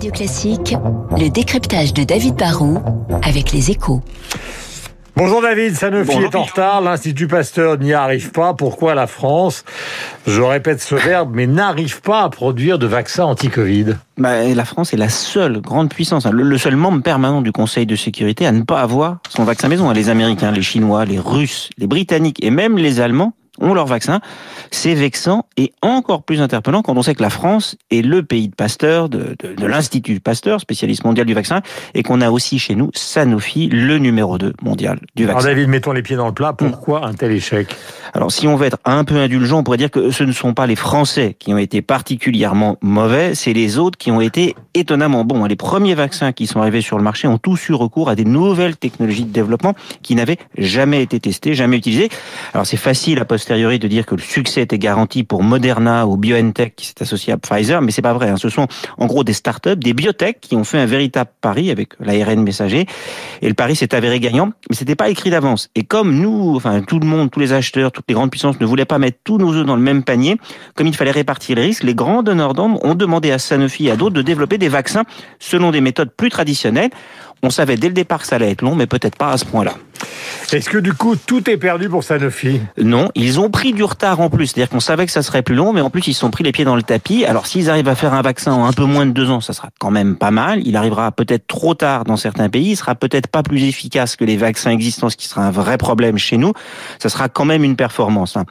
Radio Classique, le décryptage de David Barrault avec les échos. Bonjour David, Sanofi est en retard, l'Institut Pasteur n'y arrive pas. Pourquoi la France, je répète ce verbe, mais n'arrive pas à produire de vaccins anti-Covid? Bah, La France est la seule grande puissance, hein, le, seul membre permanent du Conseil de sécurité à ne pas avoir son vaccin maison. Les Américains, les Chinois, les Russes, les Britanniques et même les Allemands ont leur vaccin. C'est vexant et encore plus interpellant quand on sait que la France est le pays de Pasteur, de, de, de l'Institut Pasteur, spécialiste mondial du vaccin, et qu'on a aussi chez nous Sanofi, le numéro 2 mondial du vaccin. Alors David, mettons les pieds dans le plat. Pourquoi un tel échec? Alors si on veut être un peu indulgent, on pourrait dire que ce ne sont pas les Français qui ont été particulièrement mauvais, c'est les autres qui ont été étonnamment bons. Les premiers vaccins qui sont arrivés sur le marché ont tous eu recours à des nouvelles technologies de développement qui n'avaient jamais été testées, jamais utilisées. Alors c'est facile à poster de dire que le succès était garanti pour Moderna ou BioNTech qui s'est associé à Pfizer, mais c'est pas vrai. Hein. Ce sont en gros des startups, des biotech qui ont fait un véritable pari avec l'ARN messager. Et le pari s'est avéré gagnant, mais c'était pas écrit d'avance. Et comme nous, enfin tout le monde, tous les acheteurs, les grandes puissances ne voulaient pas mettre tous nos œufs dans le même panier, comme il fallait répartir les risques, les grands donneurs d'ordre ont demandé à Sanofi et à d'autres de développer des vaccins selon des méthodes plus traditionnelles. On savait dès le départ que ça allait être long, mais peut-être pas à ce point-là. Est-ce que du coup tout est perdu pour Sanofi? Non, ils ont pris du retard en plus. C'est-à-dire qu'on savait que ça serait plus long, mais en plus ils se sont pris les pieds dans le tapis. Alors s'ils arrivent à faire un vaccin en un peu moins de deux ans, ça sera quand même pas mal. Il arrivera peut-être trop tard dans certains pays. Il sera peut-être pas plus efficace que les vaccins existants, ce qui sera un vrai problème chez nous. Ça sera quand même une performance. Hein.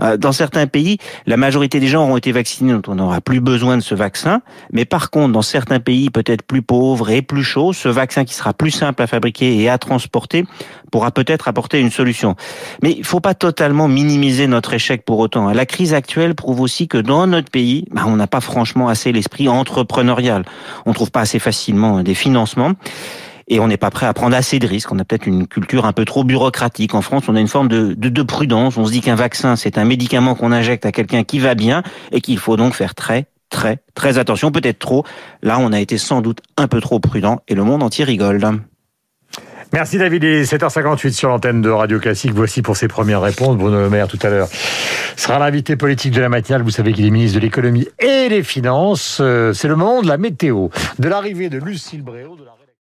Euh, dans certains pays, la majorité des gens auront été vaccinés, donc on n'aura plus besoin de ce vaccin. Mais par contre, dans certains pays peut-être plus pauvres et plus chauds, ce vaccin qui sera plus simple à fabriquer et à transporter pourra peut-être apporter une solution. Mais il faut pas totalement minimiser notre échec pour autant. La crise actuelle prouve aussi que dans notre pays, bah, on n'a pas franchement assez l'esprit entrepreneurial. On trouve pas assez facilement des financements et on n'est pas prêt à prendre assez de risques. On a peut-être une culture un peu trop bureaucratique. En France, on a une forme de, de, de prudence. On se dit qu'un vaccin, c'est un médicament qu'on injecte à quelqu'un qui va bien et qu'il faut donc faire très, très, très attention, peut-être trop. Là, on a été sans doute un peu trop prudent et le monde entier rigole. Merci David, il est 7h58 sur l'antenne de Radio Classique. Voici pour ses premières réponses. Bruno Le Maire tout à l'heure sera l'invité politique de la matinale. Vous savez qu'il est ministre de l'économie et des finances. Euh, c'est le moment de la météo, de l'arrivée de Lucille Bréau, de la